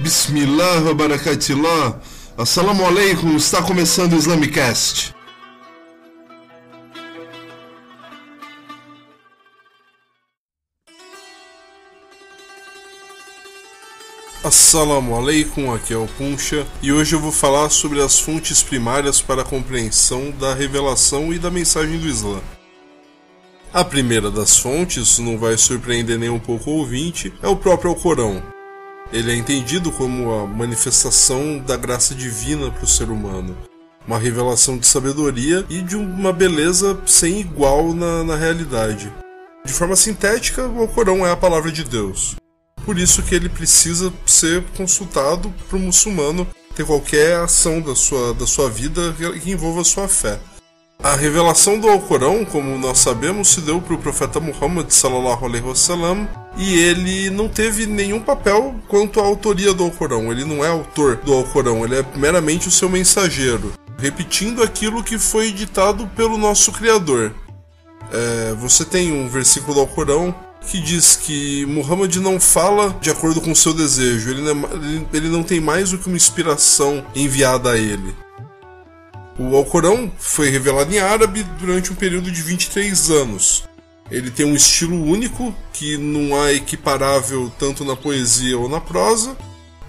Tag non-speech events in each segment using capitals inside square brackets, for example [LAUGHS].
Bismillah barakatillah. Assalamu alaikum, está começando o Islamicast. Assalamu alaikum, aqui é o Puncha e hoje eu vou falar sobre as fontes primárias para a compreensão da revelação e da mensagem do Islã. A primeira das fontes, não vai surpreender nem um pouco o ouvinte, é o próprio Alcorão. Ele é entendido como a manifestação da graça divina para o ser humano, uma revelação de sabedoria e de uma beleza sem igual na, na realidade. De forma sintética, o Alcorão é a palavra de Deus por isso que ele precisa ser consultado para o muçulmano ter qualquer ação da sua, da sua vida que envolva a sua fé. A revelação do Alcorão, como nós sabemos, se deu para o profeta Muhammad sallallahu alaihi wasallam e ele não teve nenhum papel quanto à autoria do Alcorão. Ele não é autor do Alcorão, ele é meramente o seu mensageiro, repetindo aquilo que foi ditado pelo nosso Criador. É, você tem um versículo do Alcorão que diz que Muhammad não fala de acordo com seu desejo, ele não, é ele não tem mais do que uma inspiração enviada a ele. O Alcorão foi revelado em árabe durante um período de 23 anos. Ele tem um estilo único, que não há equiparável tanto na poesia ou na prosa,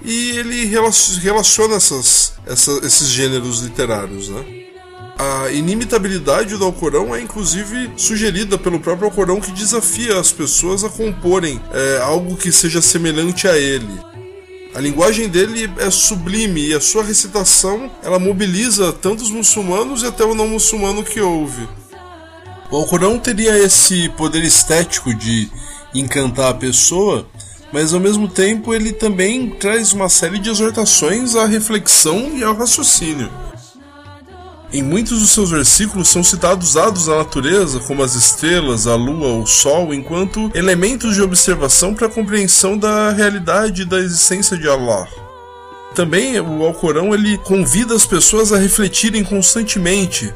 e ele relaciona essas, esses gêneros literários. Né? A inimitabilidade do Alcorão é inclusive sugerida pelo próprio Alcorão que desafia as pessoas a comporem é, algo que seja semelhante a ele. A linguagem dele é sublime e a sua recitação ela mobiliza tanto os muçulmanos e até o não muçulmano que ouve. O Alcorão teria esse poder estético de encantar a pessoa, mas ao mesmo tempo ele também traz uma série de exortações à reflexão e ao raciocínio. Em muitos dos seus versículos são citados dados da natureza, como as estrelas, a lua, o sol, enquanto elementos de observação para a compreensão da realidade e da existência de Allah. Também o Alcorão ele convida as pessoas a refletirem constantemente.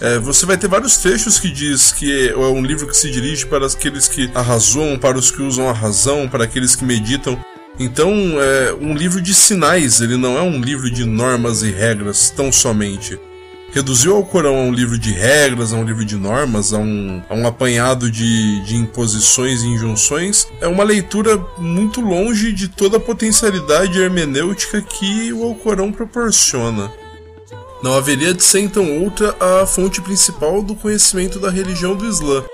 É, você vai ter vários trechos que diz que é um livro que se dirige para aqueles que arrazoam, para os que usam a razão, para aqueles que meditam. Então, é um livro de sinais, ele não é um livro de normas e regras tão somente reduziu ao Corão a um livro de regras, a um livro de normas, a um, a um apanhado de, de imposições e injunções, é uma leitura muito longe de toda a potencialidade hermenêutica que o Alcorão proporciona. Não haveria de ser então outra a fonte principal do conhecimento da religião do Islã.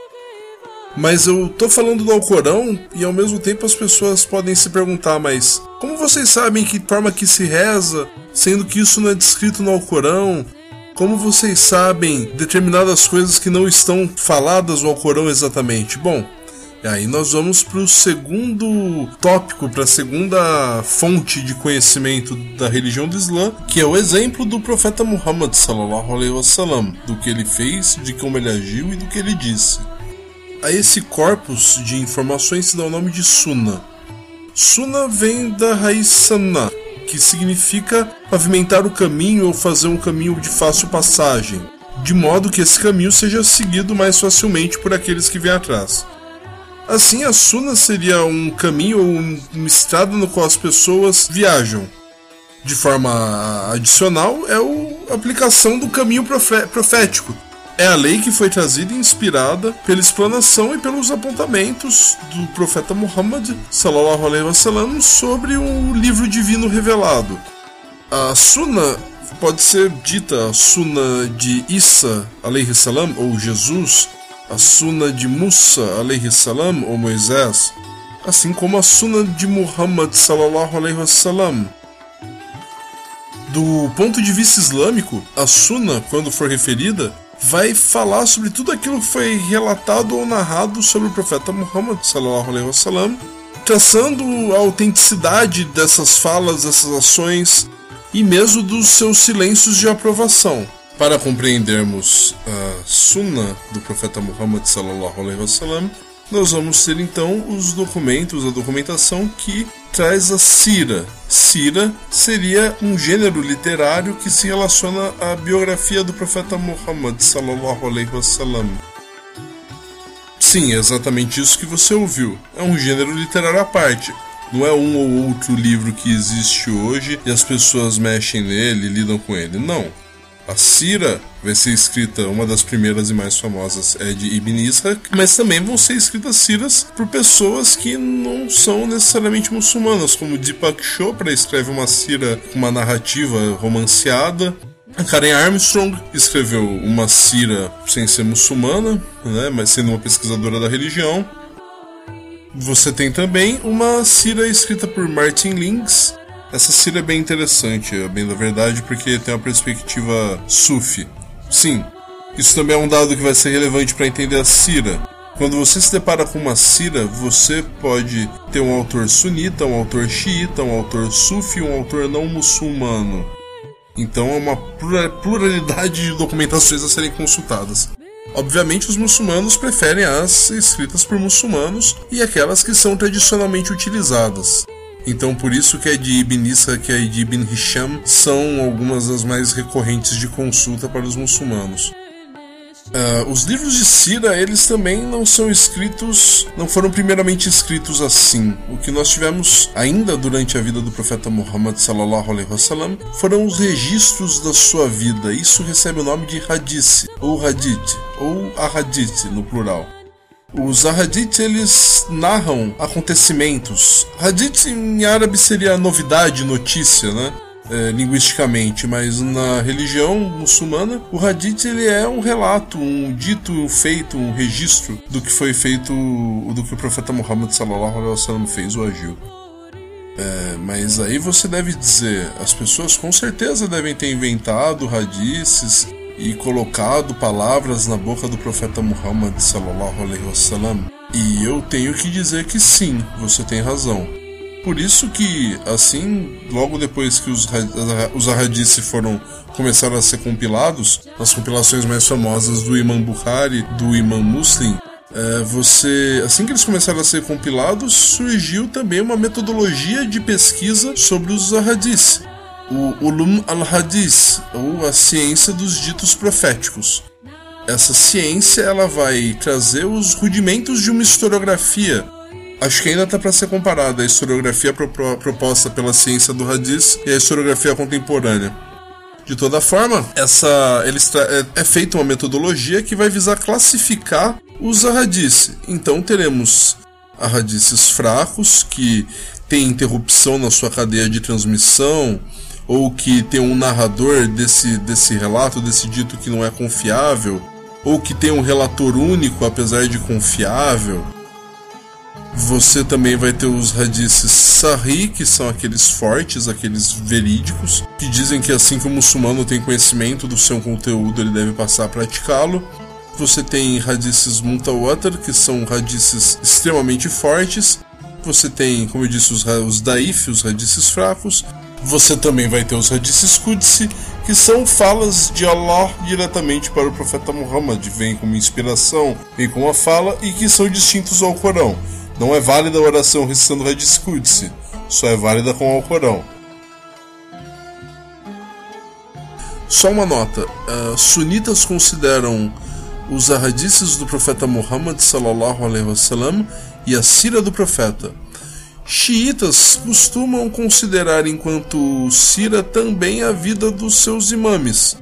Mas eu tô falando do Alcorão e ao mesmo tempo as pessoas podem se perguntar, mas como vocês sabem que forma que se reza, sendo que isso não é descrito no Alcorão? Como vocês sabem determinadas coisas que não estão faladas no Alcorão exatamente? Bom, aí nós vamos para o segundo tópico, para a segunda fonte de conhecimento da religião do Islã, que é o exemplo do profeta Muhammad sallallahu alaihi wasallam, do que ele fez, de como ele agiu e do que ele disse. A esse corpus de informações se dá o nome de Sunnah. Sunnah vem da raiz Sanna, que significa pavimentar o caminho ou fazer um caminho de fácil passagem, de modo que esse caminho seja seguido mais facilmente por aqueles que vêm atrás. Assim, a Suna seria um caminho ou uma estrada no qual as pessoas viajam. De forma adicional, é a aplicação do caminho profético, é a lei que foi trazida e inspirada pela explanação e pelos apontamentos do profeta Muhammad sallallahu alaihi wasallam sobre o livro divino revelado. A Sunna pode ser dita a Sunna de Isa alaihi salam ou Jesus, a Sunna de Musa alaihi salam ou Moisés, assim como a Sunna de Muhammad sallallahu alaihi wasallam. Do ponto de vista islâmico, a Sunna, quando for referida, vai falar sobre tudo aquilo que foi relatado ou narrado sobre o profeta Muhammad sallallahu alaihi wasallam, traçando a autenticidade dessas falas, dessas ações e mesmo dos seus silêncios de aprovação. Para compreendermos a Sunnah do profeta Muhammad sallallahu alaihi wasallam, nós vamos ter então os documentos, a documentação que traz a Sira. Sira seria um gênero literário que se relaciona à biografia do profeta Muhammad sallallahu alaihi wasallam. Sim, é exatamente isso que você ouviu. É um gênero literário à parte. Não é um ou outro livro que existe hoje e as pessoas mexem nele, lidam com ele. Não. A Sira vai ser escrita, uma das primeiras e mais famosas é de Ibn Ishaq, mas também vão ser escritas Siras por pessoas que não são necessariamente muçulmanas, como Deepak Chopra escreve uma Sira com uma narrativa romanceada. A Karen Armstrong escreveu uma Sira sem ser muçulmana, né, mas sendo uma pesquisadora da religião. Você tem também uma Sira escrita por Martin Links, essa Síria é bem interessante, bem da verdade, porque tem uma perspectiva sufi. Sim, isso também é um dado que vai ser relevante para entender a Sira. Quando você se depara com uma Sira, você pode ter um autor sunita, um autor xiita, um autor sufi, um autor não muçulmano. Então é uma pluralidade de documentações a serem consultadas. Obviamente, os muçulmanos preferem as escritas por muçulmanos e aquelas que são tradicionalmente utilizadas. Então, por isso que a de Ibn Ishaq e a de Ibn Hisham são algumas das mais recorrentes de consulta para os muçulmanos. Uh, os livros de Sira, eles também não são escritos, não foram primeiramente escritos assim. O que nós tivemos ainda durante a vida do profeta Muhammad sallallahu alaihi wasallam foram os registros da sua vida. Isso recebe o nome de hadith, ou hadith, ou ahadith no plural. Os Hadith eles narram acontecimentos. Hadith em árabe seria novidade, notícia, né? É, linguisticamente, mas na religião muçulmana, o Hadith ele é um relato, um dito, um feito, um registro do que foi feito, do que o profeta Muhammad sallallahu alaihi wasallam fez ou agiu. É, mas aí você deve dizer, as pessoas com certeza devem ter inventado hadiths e colocado palavras na boca do profeta Muhammad sallallahu alaihi wasallam. E eu tenho que dizer que sim, você tem razão. Por isso que, assim, logo depois que os, os ahadiths foram começaram a ser compilados, as compilações mais famosas do Imam Bukhari, do Imam Muslim, é, você, assim que eles começaram a ser compilados, surgiu também uma metodologia de pesquisa sobre os ahadiths o Ulum al-Hadith, ou a ciência dos ditos proféticos. Essa ciência ela vai trazer os rudimentos de uma historiografia. Acho que ainda está para ser comparada a historiografia proposta pela ciência do Hadith e a historiografia contemporânea. De toda forma, essa é, é feita uma metodologia que vai visar classificar os ahadis. Então teremos ahadices fracos que têm interrupção na sua cadeia de transmissão, ou que tem um narrador desse, desse relato, desse dito que não é confiável, ou que tem um relator único apesar de confiável. Você também vai ter os radices sahih, que são aqueles fortes, aqueles verídicos, que dizem que assim que o muçulmano tem conhecimento do seu conteúdo, ele deve passar a praticá-lo. Você tem radices mutawatir, que são radices extremamente fortes. Você tem, como eu disse, os, os daif, os radices fracos. Você também vai ter os hadiths Qudsi, que são falas de Allah diretamente para o profeta Muhammad, vem como inspiração, vem como uma fala e que são distintos ao Corão. Não é válida a oração recitando o hadith Qudsi, só é válida com o Alcorão. Só uma nota: uh, sunitas consideram os hadiths do profeta Muhammad sallallahu alaihi wasallam e a sira do profeta Xiitas costumam considerar enquanto Sira também a vida dos seus imames.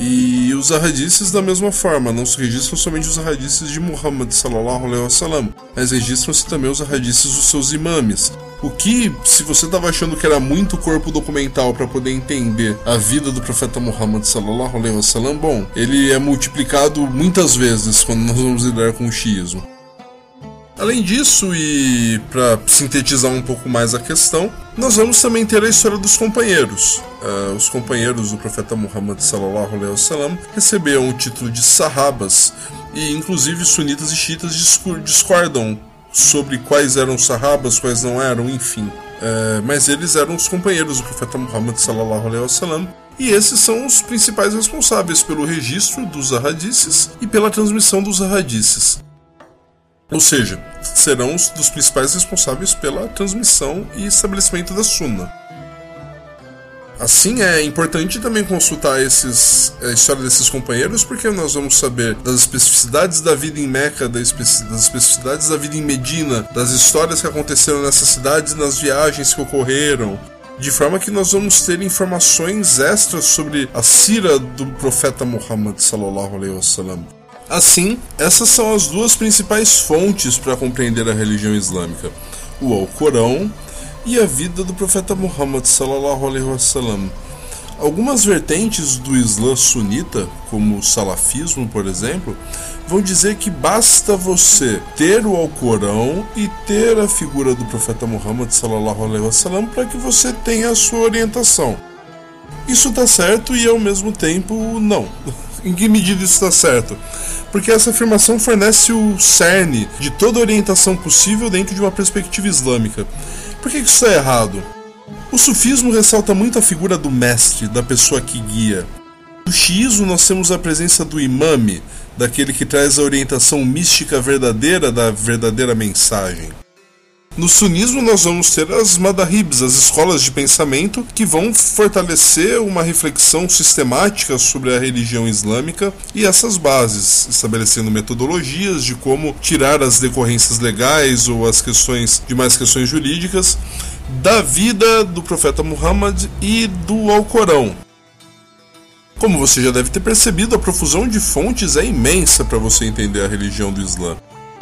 E os ahadices da mesma forma, não se registram somente os ahadices de Muhammad sallallahu alaihi wasallam, mas registram-se também os ahadices dos seus imames. O que, se você estava achando que era muito corpo documental para poder entender a vida do profeta Muhammad sallallahu alaihi wasallam, bom, ele é multiplicado muitas vezes quando nós vamos lidar com o xiismo. Além disso, e para sintetizar um pouco mais a questão, nós vamos também ter a história dos companheiros. Uh, os companheiros do profeta Muhammad sallallahu alaihi wasallam receberam o título de sahabas e inclusive sunitas e chiitas discordam sobre quais eram sahabas, quais não eram, enfim. Uh, mas eles eram os companheiros do profeta Muhammad sallallahu alaihi wasallam e esses são os principais responsáveis pelo registro dos ahadices e pela transmissão dos ahadices. Ou seja, serão os dos principais responsáveis pela transmissão e estabelecimento da Sunna. Assim, é importante também consultar esses, a história desses companheiros, porque nós vamos saber das especificidades da vida em Meca, das especificidades da vida em Medina, das histórias que aconteceram nessas cidades nas viagens que ocorreram, de forma que nós vamos ter informações extras sobre a sira do profeta Muhammad sallallahu alaihi wasallam. Assim, essas são as duas principais fontes para compreender a religião islâmica: o Alcorão e a vida do profeta Muhammad sallallahu alaihi wasallam. Algumas vertentes do Islã sunita, como o salafismo, por exemplo, vão dizer que basta você ter o Alcorão e ter a figura do profeta Muhammad sallallahu alaihi wasallam para que você tenha a sua orientação. Isso está certo e ao mesmo tempo não. [LAUGHS] em que medida isso está certo? Porque essa afirmação fornece o cerne de toda orientação possível dentro de uma perspectiva islâmica. Por que isso é errado? O sufismo ressalta muito a figura do mestre, da pessoa que guia. No xiismo, nós temos a presença do imame, daquele que traz a orientação mística verdadeira da verdadeira mensagem. No sunismo, nós vamos ter as madahibs, as escolas de pensamento, que vão fortalecer uma reflexão sistemática sobre a religião islâmica e essas bases, estabelecendo metodologias de como tirar as decorrências legais ou as questões de mais questões jurídicas da vida do profeta Muhammad e do Alcorão. Como você já deve ter percebido, a profusão de fontes é imensa para você entender a religião do Islã.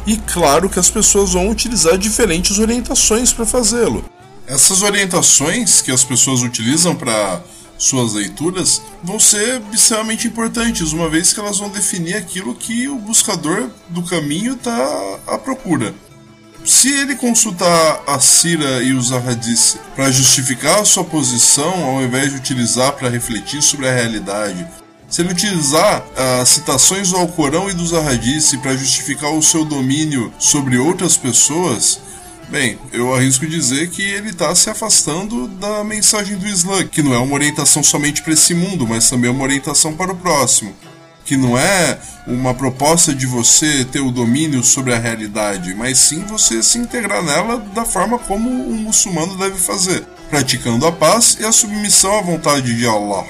E claro que as pessoas vão utilizar diferentes orientações para fazê-lo. Essas orientações que as pessoas utilizam para suas leituras vão ser extremamente importantes, uma vez que elas vão definir aquilo que o buscador do caminho está à procura. Se ele consultar a Sira e os Ahadith para justificar a sua posição, ao invés de utilizar para refletir sobre a realidade, se ele utilizar as citações do Alcorão e dos Ahadith para justificar o seu domínio sobre outras pessoas, Bem, eu arrisco dizer que ele está se afastando da mensagem do Islã, que não é uma orientação somente para esse mundo, mas também é uma orientação para o próximo. Que não é uma proposta de você ter o domínio sobre a realidade, mas sim você se integrar nela da forma como um muçulmano deve fazer, praticando a paz e a submissão à vontade de Allah.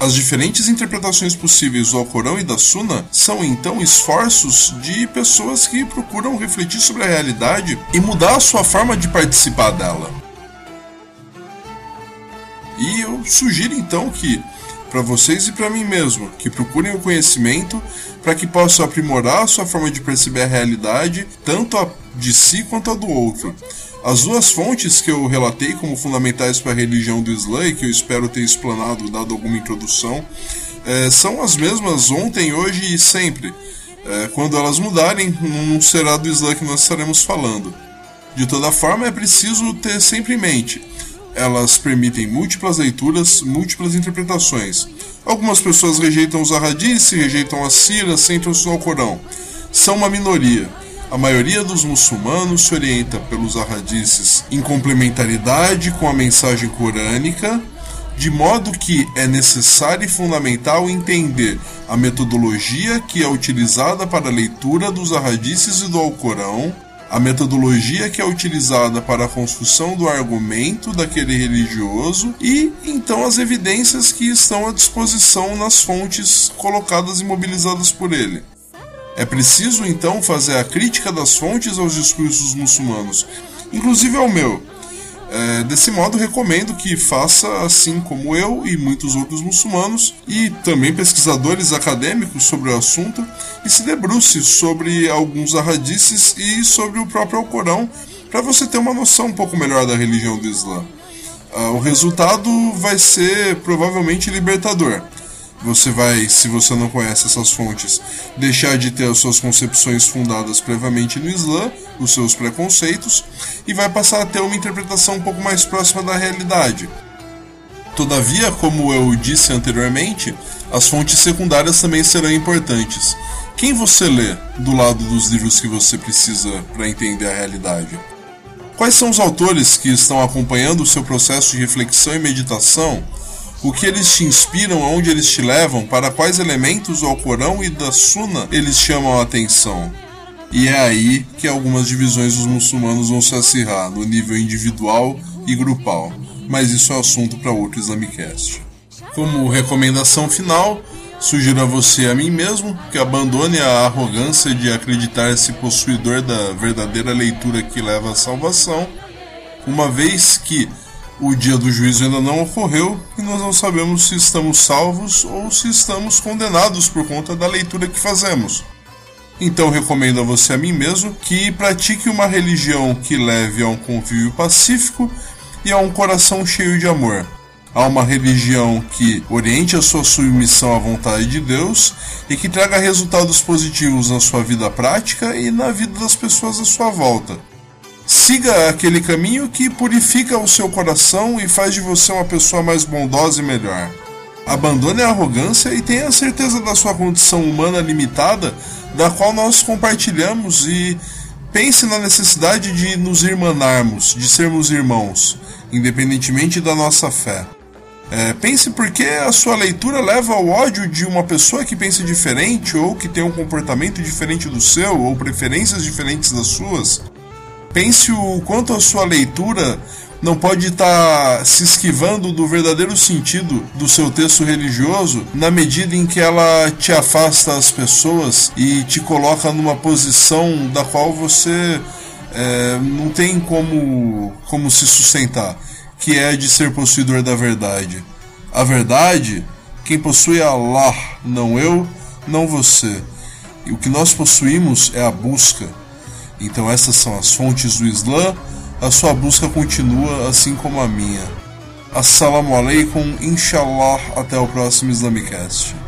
As diferentes interpretações possíveis do Alcorão e da Sunna são então esforços de pessoas que procuram refletir sobre a realidade e mudar a sua forma de participar dela. E eu sugiro então que, para vocês e para mim mesmo, que procurem o conhecimento para que possam aprimorar a sua forma de perceber a realidade, tanto a de si quanto a do outro as duas fontes que eu relatei como fundamentais para a religião do Islã e que eu espero ter explanado, dado alguma introdução, é, são as mesmas ontem, hoje e sempre. É, quando elas mudarem, não será do Islã que nós estaremos falando. De toda forma, é preciso ter sempre em mente. Elas permitem múltiplas leituras, múltiplas interpretações. Algumas pessoas rejeitam os Ahadis, rejeitam a Sira, centram-se no Corão. São uma minoria a maioria dos muçulmanos se orienta pelos ahadices em complementaridade com a mensagem corânica, de modo que é necessário e fundamental entender a metodologia que é utilizada para a leitura dos ahadices e do Alcorão, a metodologia que é utilizada para a construção do argumento daquele religioso e então as evidências que estão à disposição nas fontes colocadas e mobilizadas por ele. É preciso então fazer a crítica das fontes aos discursos muçulmanos, inclusive ao meu. É, desse modo, recomendo que faça assim como eu e muitos outros muçulmanos e também pesquisadores acadêmicos sobre o assunto e se debruce sobre alguns ahadices e sobre o próprio Alcorão para você ter uma noção um pouco melhor da religião do Islã. Ah, o resultado vai ser provavelmente libertador você vai, se você não conhece essas fontes, deixar de ter as suas concepções fundadas previamente no Islã, os seus preconceitos, e vai passar a ter uma interpretação um pouco mais próxima da realidade. Todavia, como eu disse anteriormente, as fontes secundárias também serão importantes. Quem você lê do lado dos livros que você precisa para entender a realidade? Quais são os autores que estão acompanhando o seu processo de reflexão e meditação o que eles te inspiram, aonde eles te levam, para quais elementos do Alcorão e da Sunna eles chamam a atenção. E é aí que algumas divisões dos muçulmanos vão se acirrar, no nível individual e grupal, mas isso é assunto para outro Islamicast. Como recomendação final, sugiro a você a mim mesmo que abandone a arrogância de acreditar-se possuidor da verdadeira leitura que leva à salvação, uma vez que o dia do juízo ainda não ocorreu e nós não sabemos se estamos salvos ou se estamos condenados por conta da leitura que fazemos. Então recomendo a você a mim mesmo que pratique uma religião que leve a um convívio pacífico e a um coração cheio de amor. A uma religião que oriente a sua submissão à vontade de Deus e que traga resultados positivos na sua vida prática e na vida das pessoas à sua volta. Siga aquele caminho que purifica o seu coração e faz de você uma pessoa mais bondosa e melhor. Abandone a arrogância e tenha certeza da sua condição humana limitada, da qual nós compartilhamos, e pense na necessidade de nos irmanarmos, de sermos irmãos, independentemente da nossa fé. É, pense porque a sua leitura leva ao ódio de uma pessoa que pensa diferente ou que tem um comportamento diferente do seu ou preferências diferentes das suas. Pense o quanto a sua leitura não pode estar tá se esquivando do verdadeiro sentido do seu texto religioso na medida em que ela te afasta as pessoas e te coloca numa posição da qual você é, não tem como, como se sustentar, que é de ser possuidor da verdade. A verdade, quem possui é Allah, não eu, não você. E o que nós possuímos é a busca. Então essas são as fontes do Islã, a sua busca continua assim como a minha. Assalamu alaikum, inshallah, até o próximo Islamicast.